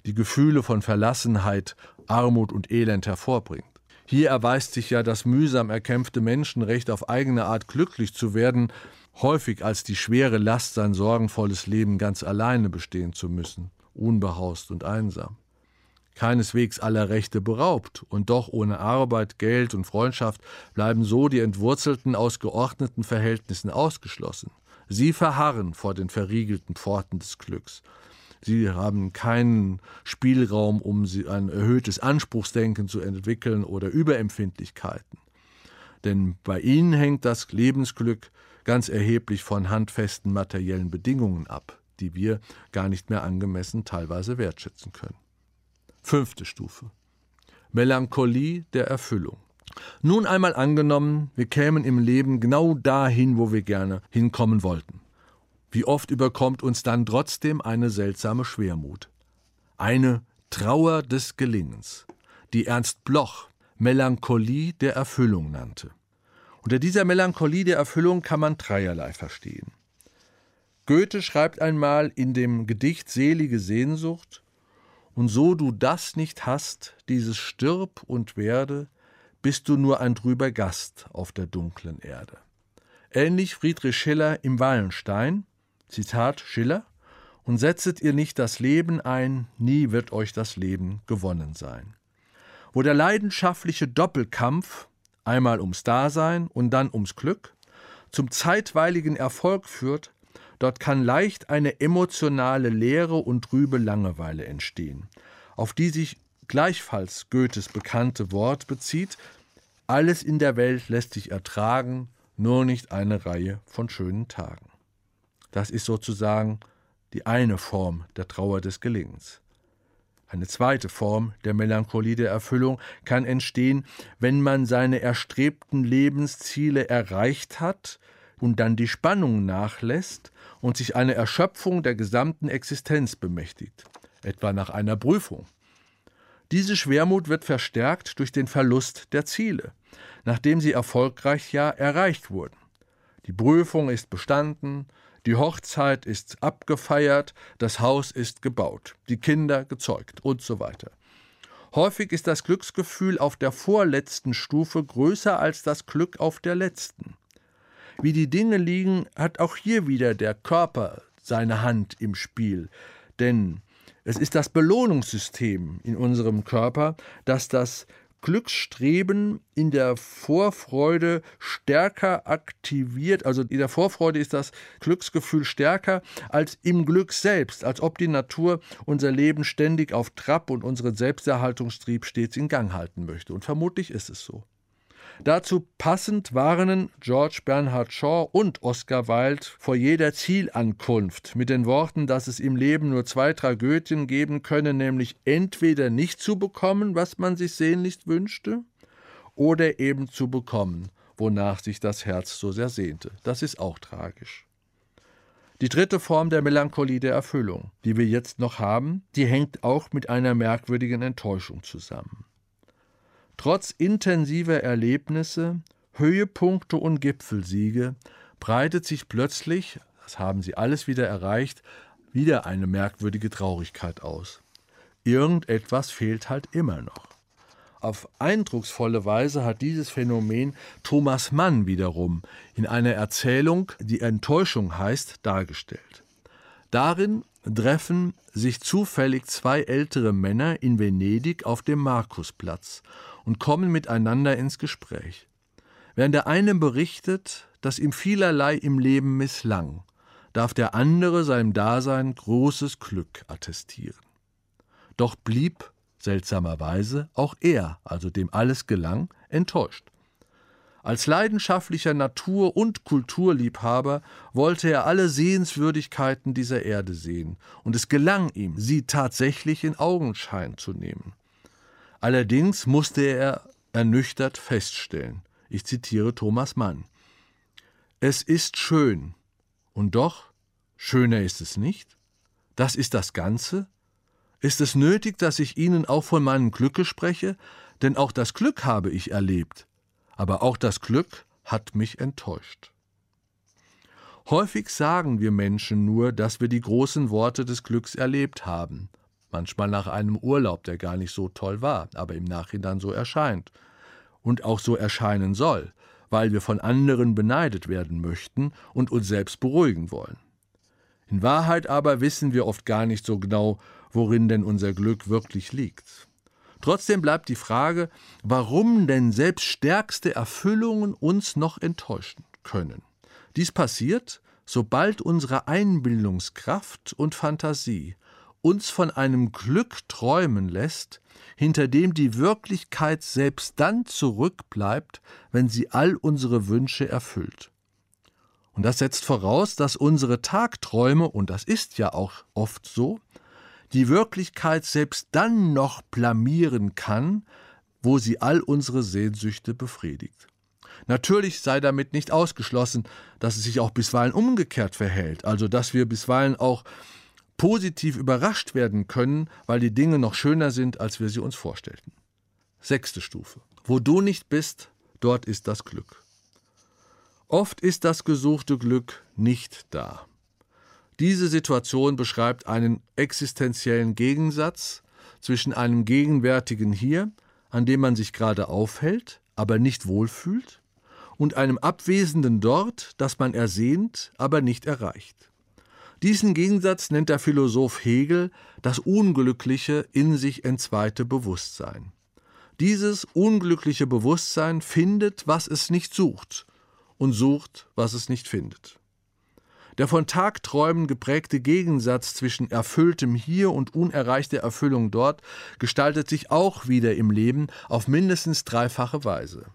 die Gefühle von Verlassenheit, Armut und Elend hervorbringt. Hier erweist sich ja das mühsam erkämpfte Menschenrecht, auf eigene Art glücklich zu werden, häufig als die schwere Last, sein sorgenvolles Leben ganz alleine bestehen zu müssen, unbehaust und einsam. Keineswegs aller Rechte beraubt, und doch ohne Arbeit, Geld und Freundschaft bleiben so die Entwurzelten aus geordneten Verhältnissen ausgeschlossen. Sie verharren vor den verriegelten Pforten des Glücks. Sie haben keinen Spielraum, um ein erhöhtes Anspruchsdenken zu entwickeln oder Überempfindlichkeiten. Denn bei ihnen hängt das Lebensglück ganz erheblich von handfesten materiellen Bedingungen ab, die wir gar nicht mehr angemessen teilweise wertschätzen können. Fünfte Stufe. Melancholie der Erfüllung. Nun einmal angenommen, wir kämen im Leben genau dahin, wo wir gerne hinkommen wollten. Wie oft überkommt uns dann trotzdem eine seltsame Schwermut. Eine Trauer des Gelingens, die Ernst Bloch Melancholie der Erfüllung nannte. Unter dieser Melancholie der Erfüllung kann man dreierlei verstehen. Goethe schreibt einmal in dem Gedicht Selige Sehnsucht, und so du das nicht hast, dieses stirb und werde, bist du nur ein trüber Gast auf der dunklen Erde. Ähnlich Friedrich Schiller im Wallenstein, Zitat Schiller, und setzet ihr nicht das Leben ein, nie wird euch das Leben gewonnen sein. Wo der leidenschaftliche Doppelkampf, einmal ums Dasein und dann ums Glück, zum zeitweiligen Erfolg führt, dort kann leicht eine emotionale Leere und trübe Langeweile entstehen, auf die sich gleichfalls Goethes bekannte Wort bezieht, alles in der Welt lässt sich ertragen, nur nicht eine Reihe von schönen Tagen. Das ist sozusagen die eine Form der Trauer des Gelingens. Eine zweite Form der Melancholie der Erfüllung kann entstehen, wenn man seine erstrebten Lebensziele erreicht hat und dann die Spannung nachlässt und sich eine Erschöpfung der gesamten Existenz bemächtigt, etwa nach einer Prüfung. Diese Schwermut wird verstärkt durch den Verlust der Ziele, nachdem sie erfolgreich ja erreicht wurden. Die Prüfung ist bestanden, die Hochzeit ist abgefeiert, das Haus ist gebaut, die Kinder gezeugt und so weiter. Häufig ist das Glücksgefühl auf der vorletzten Stufe größer als das Glück auf der letzten. Wie die Dinge liegen, hat auch hier wieder der Körper seine Hand im Spiel, denn es ist das Belohnungssystem in unserem Körper, das das Glücksstreben in der Vorfreude stärker aktiviert. Also in der Vorfreude ist das Glücksgefühl stärker als im Glück selbst, als ob die Natur unser Leben ständig auf Trab und unseren Selbsterhaltungstrieb stets in Gang halten möchte. Und vermutlich ist es so. Dazu passend warnen George Bernhard Shaw und Oscar Wilde vor jeder Zielankunft mit den Worten, dass es im Leben nur zwei Tragödien geben könne, nämlich entweder nicht zu bekommen, was man sich sehnlichst wünschte, oder eben zu bekommen, wonach sich das Herz so sehr sehnte. Das ist auch tragisch. Die dritte Form der Melancholie der Erfüllung, die wir jetzt noch haben, die hängt auch mit einer merkwürdigen Enttäuschung zusammen. Trotz intensiver Erlebnisse, Höhepunkte und Gipfelsiege breitet sich plötzlich, das haben sie alles wieder erreicht, wieder eine merkwürdige Traurigkeit aus. Irgendetwas fehlt halt immer noch. Auf eindrucksvolle Weise hat dieses Phänomen Thomas Mann wiederum in einer Erzählung, die Enttäuschung heißt, dargestellt. Darin treffen sich zufällig zwei ältere Männer in Venedig auf dem Markusplatz und kommen miteinander ins Gespräch. Während der eine berichtet, dass ihm vielerlei im Leben misslang, darf der andere seinem Dasein großes Glück attestieren. Doch blieb, seltsamerweise, auch er, also dem alles gelang, enttäuscht. Als leidenschaftlicher Natur- und Kulturliebhaber wollte er alle Sehenswürdigkeiten dieser Erde sehen, und es gelang ihm, sie tatsächlich in Augenschein zu nehmen. Allerdings musste er ernüchtert feststellen, ich zitiere Thomas Mann, es ist schön, und doch, schöner ist es nicht? Das ist das Ganze? Ist es nötig, dass ich Ihnen auch von meinem Glücke spreche? Denn auch das Glück habe ich erlebt, aber auch das Glück hat mich enttäuscht. Häufig sagen wir Menschen nur, dass wir die großen Worte des Glücks erlebt haben, manchmal nach einem Urlaub, der gar nicht so toll war, aber im Nachhinein so erscheint und auch so erscheinen soll, weil wir von anderen beneidet werden möchten und uns selbst beruhigen wollen. In Wahrheit aber wissen wir oft gar nicht so genau, worin denn unser Glück wirklich liegt. Trotzdem bleibt die Frage, warum denn selbst stärkste Erfüllungen uns noch enttäuschen können. Dies passiert, sobald unsere Einbildungskraft und Fantasie uns von einem Glück träumen lässt, hinter dem die Wirklichkeit selbst dann zurückbleibt, wenn sie all unsere Wünsche erfüllt. Und das setzt voraus, dass unsere Tagträume, und das ist ja auch oft so, die Wirklichkeit selbst dann noch blamieren kann, wo sie all unsere Sehnsüchte befriedigt. Natürlich sei damit nicht ausgeschlossen, dass es sich auch bisweilen umgekehrt verhält, also dass wir bisweilen auch positiv überrascht werden können, weil die Dinge noch schöner sind, als wir sie uns vorstellten. Sechste Stufe. Wo du nicht bist, dort ist das Glück. Oft ist das gesuchte Glück nicht da. Diese Situation beschreibt einen existenziellen Gegensatz zwischen einem gegenwärtigen Hier, an dem man sich gerade aufhält, aber nicht wohlfühlt, und einem abwesenden Dort, das man ersehnt, aber nicht erreicht. Diesen Gegensatz nennt der Philosoph Hegel das unglückliche, in sich entzweite Bewusstsein. Dieses unglückliche Bewusstsein findet, was es nicht sucht, und sucht, was es nicht findet. Der von Tagträumen geprägte Gegensatz zwischen erfülltem Hier und unerreichter Erfüllung dort gestaltet sich auch wieder im Leben auf mindestens dreifache Weise.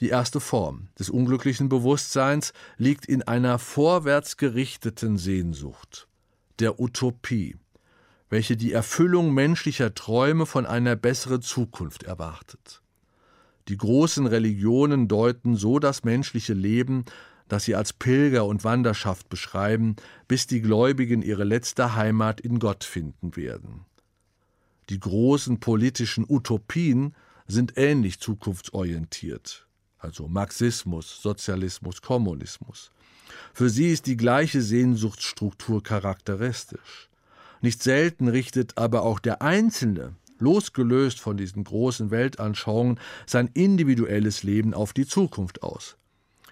Die erste Form des unglücklichen Bewusstseins liegt in einer vorwärts gerichteten Sehnsucht, der Utopie, welche die Erfüllung menschlicher Träume von einer besseren Zukunft erwartet. Die großen Religionen deuten so das menschliche Leben das sie als Pilger und Wanderschaft beschreiben, bis die Gläubigen ihre letzte Heimat in Gott finden werden. Die großen politischen Utopien sind ähnlich zukunftsorientiert, also Marxismus, Sozialismus, Kommunismus. Für sie ist die gleiche Sehnsuchtsstruktur charakteristisch. Nicht selten richtet aber auch der Einzelne, losgelöst von diesen großen Weltanschauungen, sein individuelles Leben auf die Zukunft aus.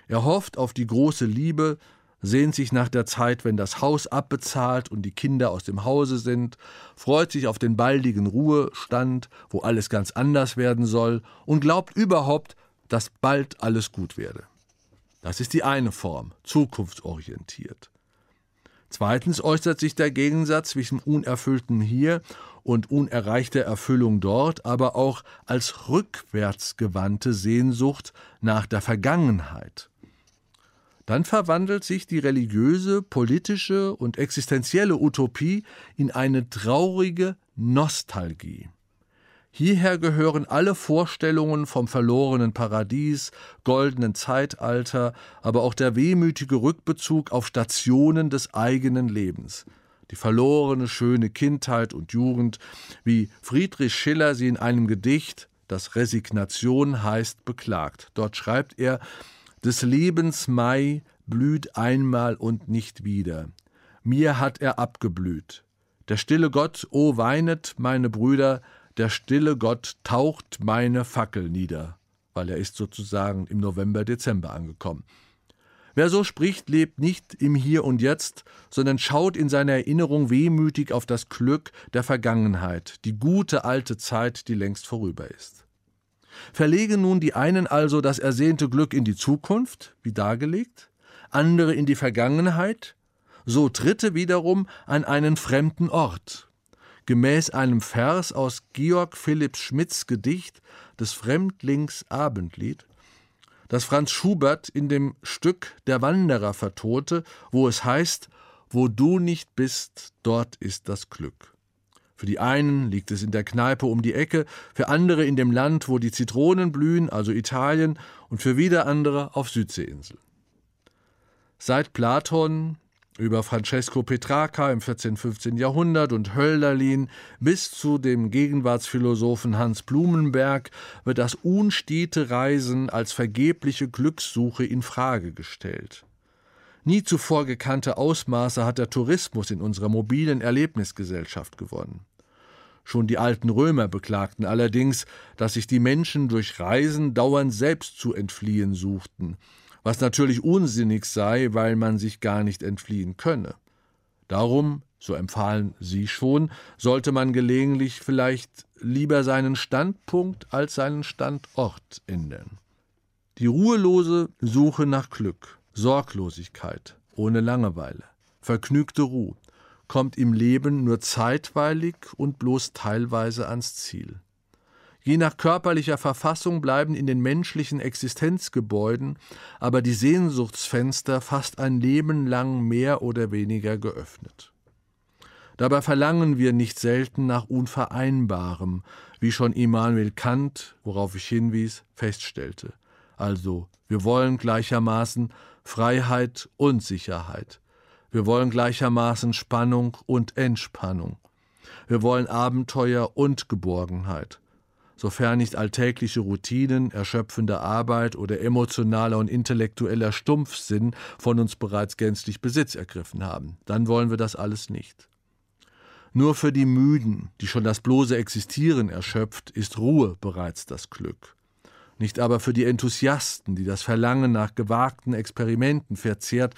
Er hofft auf die große Liebe, sehnt sich nach der Zeit, wenn das Haus abbezahlt und die Kinder aus dem Hause sind, freut sich auf den baldigen Ruhestand, wo alles ganz anders werden soll, und glaubt überhaupt, dass bald alles gut werde. Das ist die eine Form, zukunftsorientiert. Zweitens äußert sich der Gegensatz zwischen unerfülltem Hier und unerreichter Erfüllung dort, aber auch als rückwärtsgewandte Sehnsucht nach der Vergangenheit dann verwandelt sich die religiöse, politische und existenzielle Utopie in eine traurige Nostalgie. Hierher gehören alle Vorstellungen vom verlorenen Paradies, goldenen Zeitalter, aber auch der wehmütige Rückbezug auf Stationen des eigenen Lebens. Die verlorene, schöne Kindheit und Jugend, wie Friedrich Schiller sie in einem Gedicht, das Resignation heißt, beklagt. Dort schreibt er, des Lebens Mai blüht einmal und nicht wieder. Mir hat er abgeblüht. Der stille Gott, o weinet, meine Brüder, der stille Gott taucht meine Fackel nieder, weil er ist sozusagen im November, Dezember angekommen. Wer so spricht, lebt nicht im Hier und Jetzt, sondern schaut in seiner Erinnerung wehmütig auf das Glück der Vergangenheit, die gute alte Zeit, die längst vorüber ist. Verlegen nun die einen also das ersehnte Glück in die Zukunft, wie dargelegt, andere in die Vergangenheit, so Dritte wiederum an einen fremden Ort. Gemäß einem Vers aus Georg Philipp Schmidts Gedicht des Fremdlings Abendlied, das Franz Schubert in dem Stück Der Wanderer vertonte, wo es heißt, wo du nicht bist, dort ist das Glück. Für die einen liegt es in der Kneipe um die Ecke, für andere in dem Land, wo die Zitronen blühen, also Italien, und für wieder andere auf Südseeinseln. Seit Platon über Francesco Petrarca im 14. 15. Jahrhundert und Hölderlin bis zu dem Gegenwartsphilosophen Hans Blumenberg wird das unstete Reisen als vergebliche Glückssuche in Frage gestellt. Nie zuvor gekannte Ausmaße hat der Tourismus in unserer mobilen Erlebnisgesellschaft gewonnen. Schon die alten Römer beklagten allerdings, dass sich die Menschen durch Reisen dauernd selbst zu entfliehen suchten, was natürlich unsinnig sei, weil man sich gar nicht entfliehen könne. Darum, so empfahlen sie schon, sollte man gelegentlich vielleicht lieber seinen Standpunkt als seinen Standort ändern. Die ruhelose Suche nach Glück, Sorglosigkeit, ohne Langeweile, vergnügte Ruhe, kommt im Leben nur zeitweilig und bloß teilweise ans Ziel. Je nach körperlicher Verfassung bleiben in den menschlichen Existenzgebäuden aber die Sehnsuchtsfenster fast ein Leben lang mehr oder weniger geöffnet. Dabei verlangen wir nicht selten nach Unvereinbarem, wie schon Immanuel Kant, worauf ich hinwies, feststellte. Also, wir wollen gleichermaßen Freiheit und Sicherheit. Wir wollen gleichermaßen Spannung und Entspannung. Wir wollen Abenteuer und Geborgenheit. Sofern nicht alltägliche Routinen, erschöpfende Arbeit oder emotionaler und intellektueller Stumpfsinn von uns bereits gänzlich Besitz ergriffen haben, dann wollen wir das alles nicht. Nur für die Müden, die schon das bloße Existieren erschöpft, ist Ruhe bereits das Glück. Nicht aber für die Enthusiasten, die das Verlangen nach gewagten Experimenten verzehrt,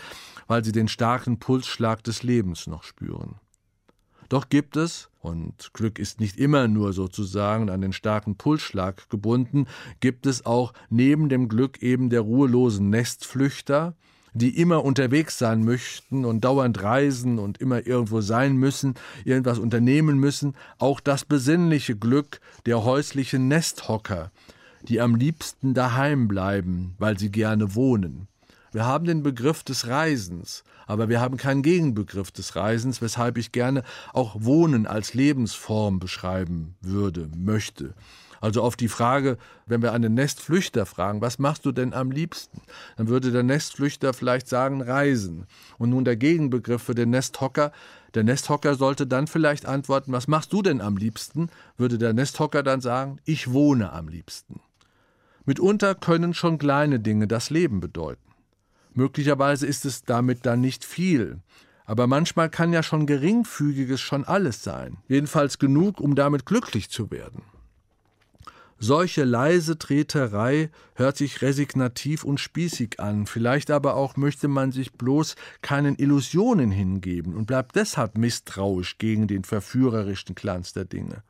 weil sie den starken Pulsschlag des Lebens noch spüren. Doch gibt es, und Glück ist nicht immer nur sozusagen an den starken Pulsschlag gebunden, gibt es auch neben dem Glück eben der ruhelosen Nestflüchter, die immer unterwegs sein möchten und dauernd reisen und immer irgendwo sein müssen, irgendwas unternehmen müssen, auch das besinnliche Glück der häuslichen Nesthocker, die am liebsten daheim bleiben, weil sie gerne wohnen. Wir haben den Begriff des Reisens, aber wir haben keinen Gegenbegriff des Reisens, weshalb ich gerne auch Wohnen als Lebensform beschreiben würde, möchte. Also auf die Frage, wenn wir einen Nestflüchter fragen, was machst du denn am liebsten? Dann würde der Nestflüchter vielleicht sagen, reisen. Und nun der Gegenbegriff für den Nesthocker, der Nesthocker sollte dann vielleicht antworten, was machst du denn am liebsten? Würde der Nesthocker dann sagen, ich wohne am liebsten. Mitunter können schon kleine Dinge das Leben bedeuten. Möglicherweise ist es damit dann nicht viel. Aber manchmal kann ja schon geringfügiges schon alles sein. Jedenfalls genug, um damit glücklich zu werden. Solche leise Treterei hört sich resignativ und spießig an, vielleicht aber auch möchte man sich bloß keinen Illusionen hingeben und bleibt deshalb misstrauisch gegen den verführerischen Glanz der Dinge.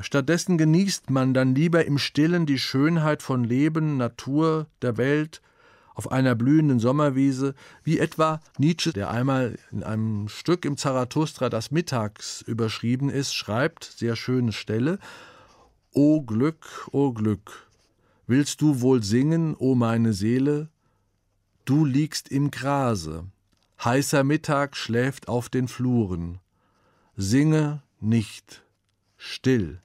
Stattdessen genießt man dann lieber im stillen die Schönheit von Leben, Natur, der Welt, auf einer blühenden Sommerwiese, wie etwa Nietzsche, der einmal in einem Stück im Zarathustra das Mittags überschrieben ist, schreibt, sehr schöne Stelle, O Glück, o Glück, willst du wohl singen, o meine Seele? Du liegst im Grase, heißer Mittag schläft auf den Fluren. Singe nicht, still,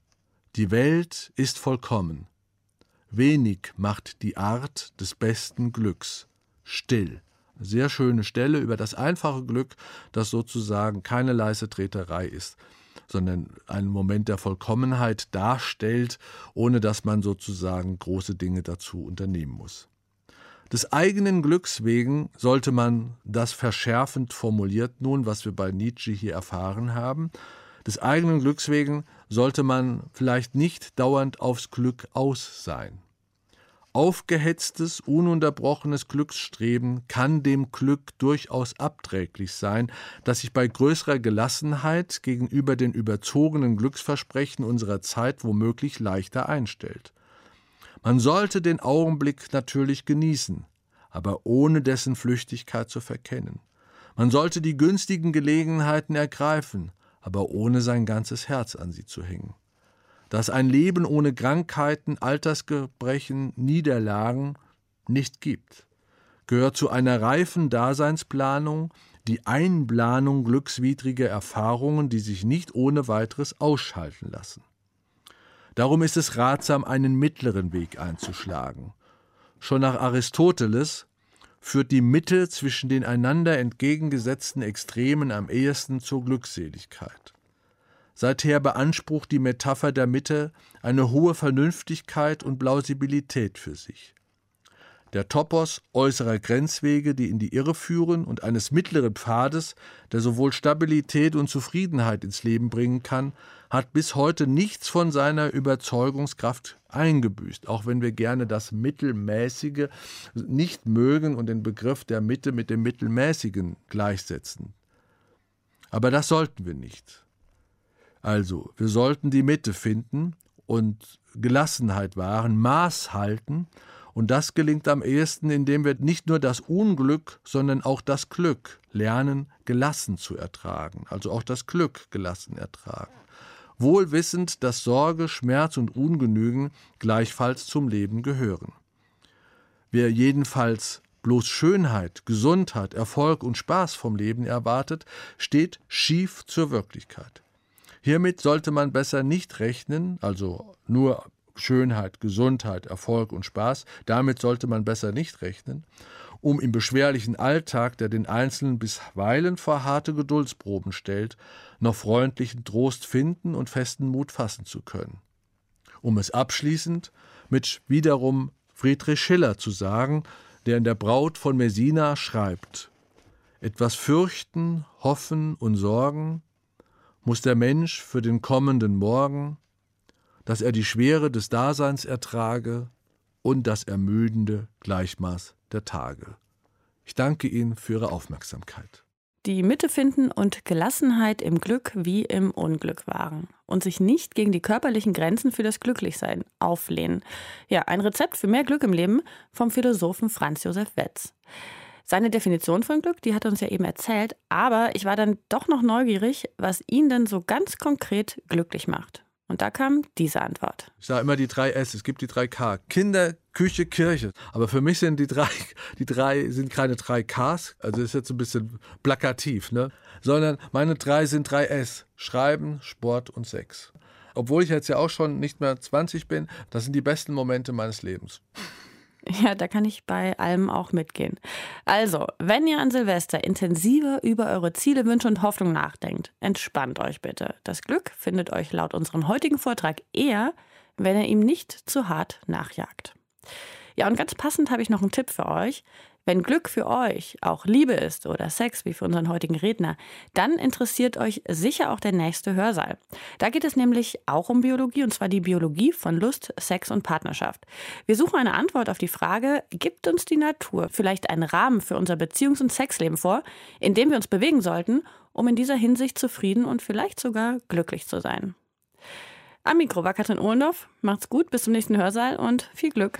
die Welt ist vollkommen. Wenig macht die Art des besten Glücks. Still. Sehr schöne Stelle über das einfache Glück, das sozusagen keine leise Treterei ist, sondern einen Moment der Vollkommenheit darstellt, ohne dass man sozusagen große Dinge dazu unternehmen muss. Des eigenen Glücks wegen sollte man das verschärfend formuliert nun, was wir bei Nietzsche hier erfahren haben, des eigenen Glücks wegen sollte man vielleicht nicht dauernd aufs Glück aus sein. Aufgehetztes, ununterbrochenes Glücksstreben kann dem Glück durchaus abträglich sein, das sich bei größerer Gelassenheit gegenüber den überzogenen Glücksversprechen unserer Zeit womöglich leichter einstellt. Man sollte den Augenblick natürlich genießen, aber ohne dessen Flüchtigkeit zu verkennen. Man sollte die günstigen Gelegenheiten ergreifen, aber ohne sein ganzes Herz an sie zu hängen. Dass ein Leben ohne Krankheiten, Altersgebrechen, Niederlagen nicht gibt, gehört zu einer reifen Daseinsplanung die Einplanung glückswidriger Erfahrungen, die sich nicht ohne weiteres ausschalten lassen. Darum ist es ratsam, einen mittleren Weg einzuschlagen. Schon nach Aristoteles führt die Mitte zwischen den einander entgegengesetzten Extremen am ehesten zur Glückseligkeit. Seither beansprucht die Metapher der Mitte eine hohe Vernünftigkeit und Plausibilität für sich. Der Topos äußerer Grenzwege, die in die Irre führen, und eines mittleren Pfades, der sowohl Stabilität und Zufriedenheit ins Leben bringen kann, hat bis heute nichts von seiner Überzeugungskraft eingebüßt, auch wenn wir gerne das Mittelmäßige nicht mögen und den Begriff der Mitte mit dem Mittelmäßigen gleichsetzen. Aber das sollten wir nicht. Also, wir sollten die Mitte finden und Gelassenheit wahren, Maß halten, und das gelingt am ehesten, indem wir nicht nur das Unglück, sondern auch das Glück lernen, gelassen zu ertragen, also auch das Glück gelassen ertragen wohl wissend, dass Sorge, Schmerz und Ungenügen gleichfalls zum Leben gehören. Wer jedenfalls bloß Schönheit, Gesundheit, Erfolg und Spaß vom Leben erwartet, steht schief zur Wirklichkeit. Hiermit sollte man besser nicht rechnen, also nur Schönheit, Gesundheit, Erfolg und Spaß, damit sollte man besser nicht rechnen, um im beschwerlichen Alltag, der den Einzelnen bisweilen vor harte Geduldsproben stellt, noch freundlichen Trost finden und festen Mut fassen zu können. Um es abschließend mit wiederum Friedrich Schiller zu sagen, der in der Braut von Messina schreibt: Etwas fürchten, hoffen und sorgen muss der Mensch für den kommenden Morgen, dass er die Schwere des Daseins ertrage und das Ermüdende Gleichmaß der Tage. Ich danke Ihnen für Ihre Aufmerksamkeit. Die Mitte finden und Gelassenheit im Glück wie im Unglück wahren und sich nicht gegen die körperlichen Grenzen für das Glücklichsein auflehnen. Ja, ein Rezept für mehr Glück im Leben vom Philosophen Franz Josef Wetz. Seine Definition von Glück, die hat er uns ja eben erzählt, aber ich war dann doch noch neugierig, was ihn denn so ganz konkret glücklich macht. Und da kam diese Antwort. Ich sage immer die drei S, es gibt die drei K. Kinder, Küche, Kirche. Aber für mich sind die drei, die drei sind keine drei Ks, also das ist jetzt ein bisschen plakativ, ne? Sondern meine drei sind drei S. Schreiben, Sport und Sex. Obwohl ich jetzt ja auch schon nicht mehr 20 bin, das sind die besten Momente meines Lebens. Ja, da kann ich bei allem auch mitgehen. Also, wenn ihr an Silvester intensiver über eure Ziele, Wünsche und Hoffnungen nachdenkt, entspannt euch bitte. Das Glück findet euch laut unserem heutigen Vortrag eher, wenn ihr ihm nicht zu hart nachjagt. Ja, und ganz passend habe ich noch einen Tipp für euch. Wenn Glück für euch auch Liebe ist oder Sex, wie für unseren heutigen Redner, dann interessiert euch sicher auch der nächste Hörsaal. Da geht es nämlich auch um Biologie, und zwar die Biologie von Lust, Sex und Partnerschaft. Wir suchen eine Antwort auf die Frage, gibt uns die Natur vielleicht einen Rahmen für unser Beziehungs- und Sexleben vor, in dem wir uns bewegen sollten, um in dieser Hinsicht zufrieden und vielleicht sogar glücklich zu sein? Am Mikro war Katrin Ohlendorf. Macht's gut, bis zum nächsten Hörsaal und viel Glück.